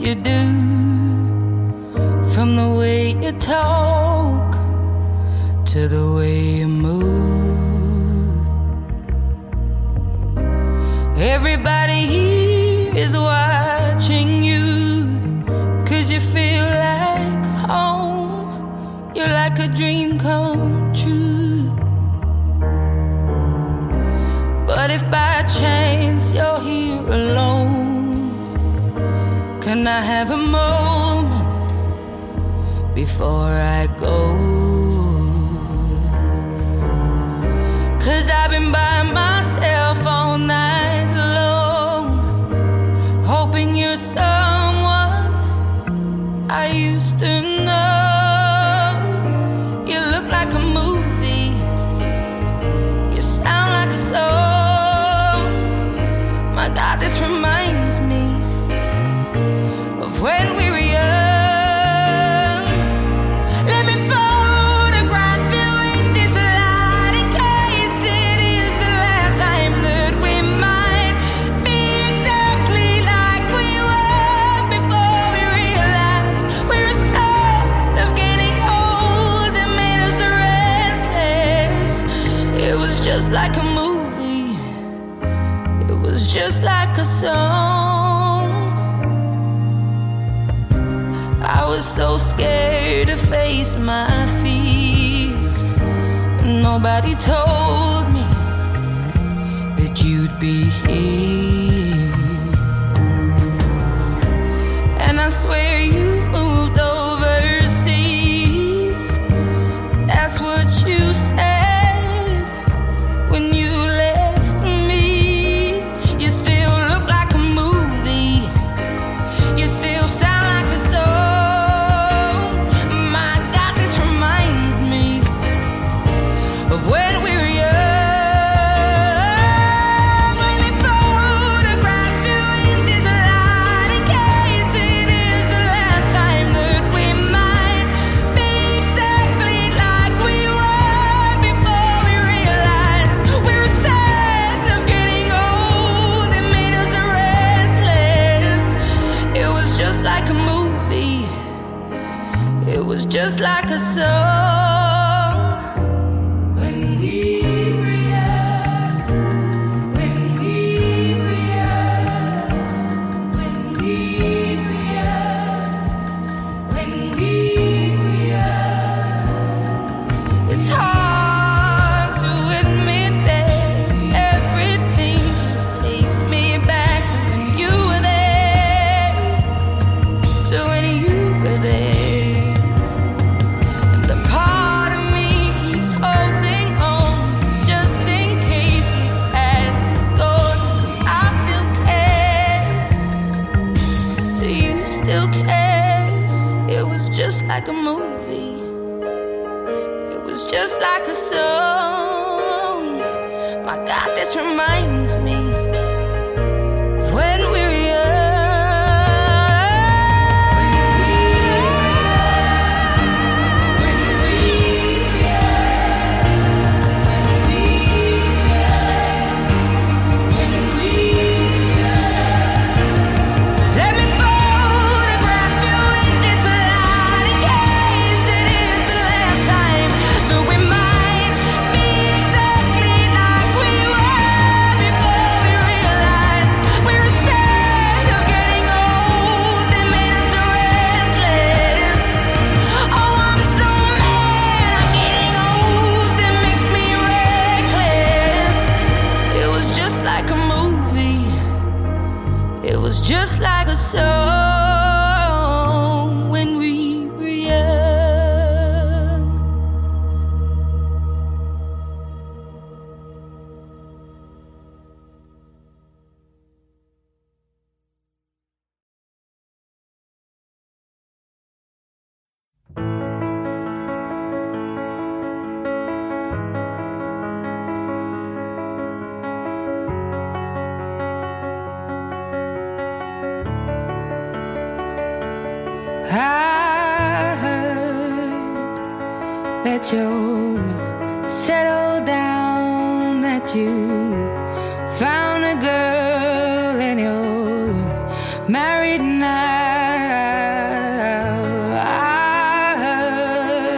you do,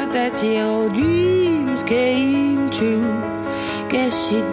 down, that your dreams came true. Guess you're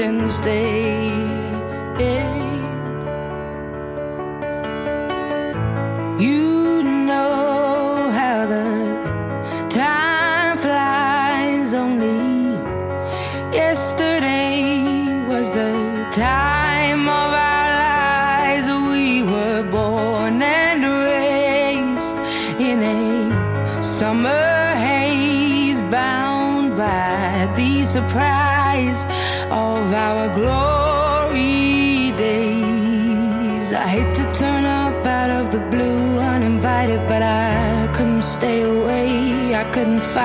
Surprise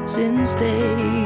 words instead.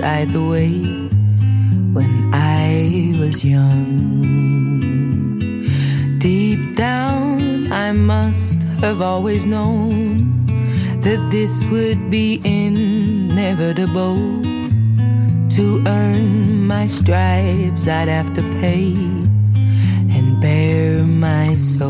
Decide the way when I was young. Deep down, I must have always known that this would be inevitable to earn my stripes, I'd have to pay and bare my soul.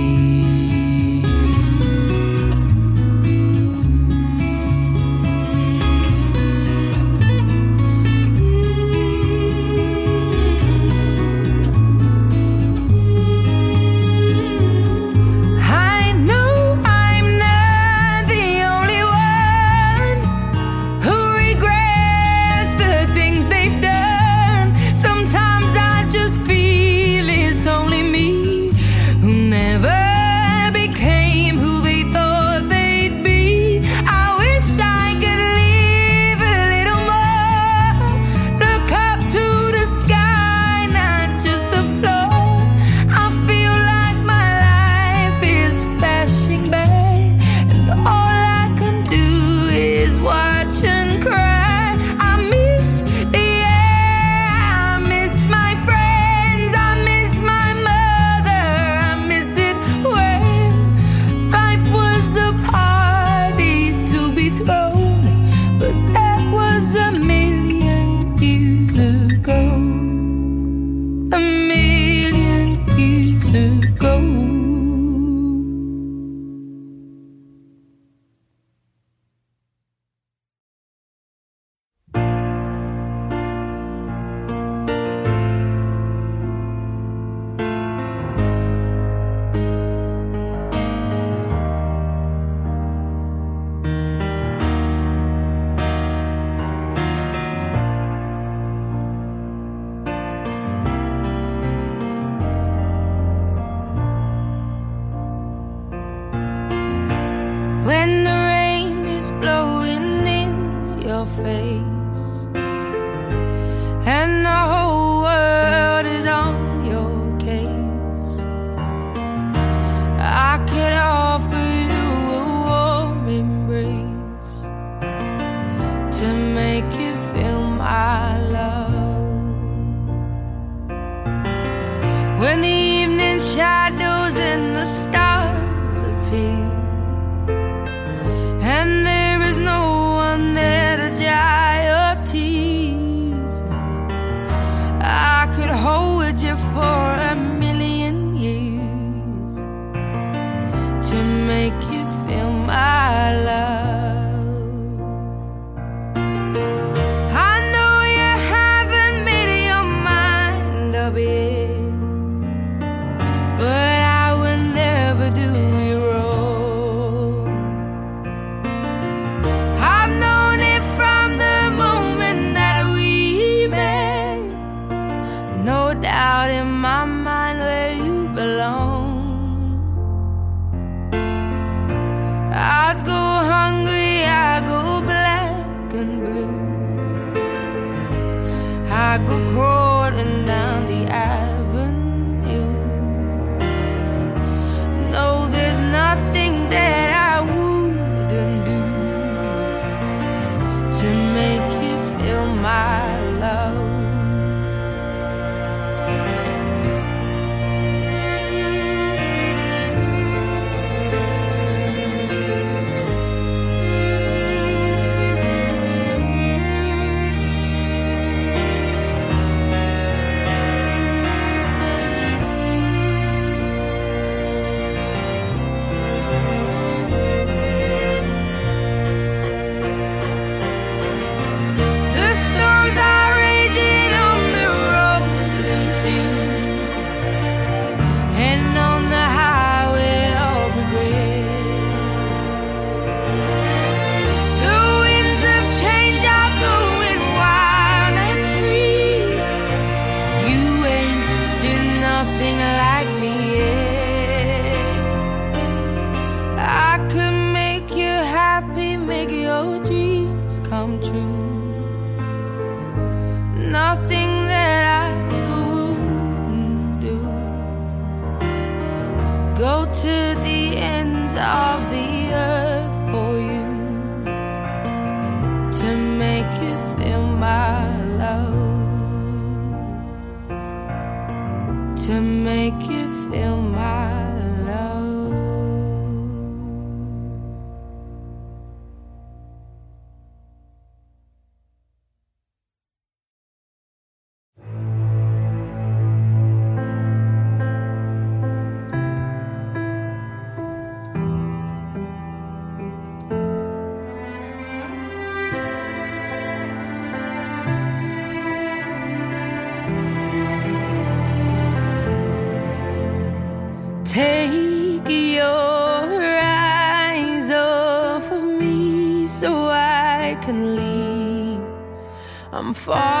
I'm far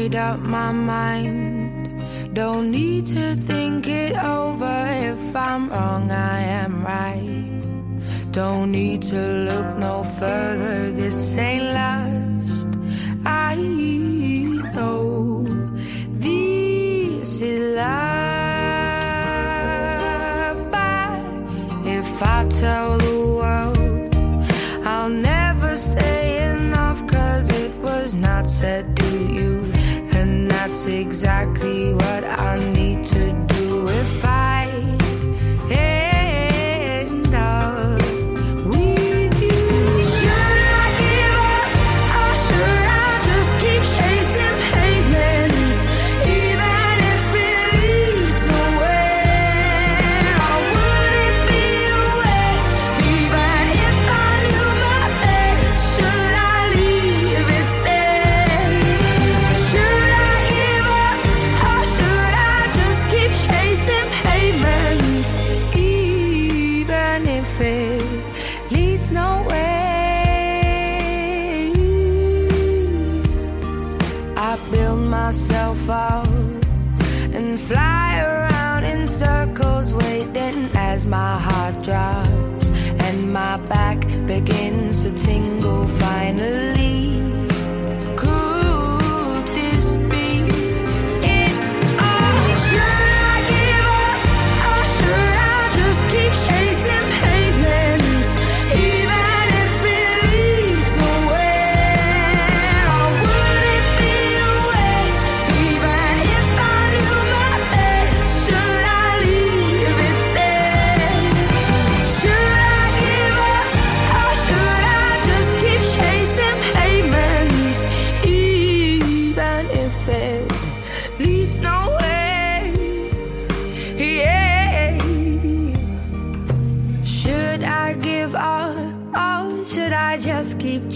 made up my mind. Don't need to think it over. If I'm wrong, I am right. Don't need to look no further. This ain't last. I know this is love. But if I tell the world, I'll never say enough. Cause it was not said that's exactly what I need to do.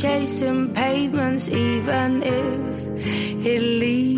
chasing pavements, even if it leads.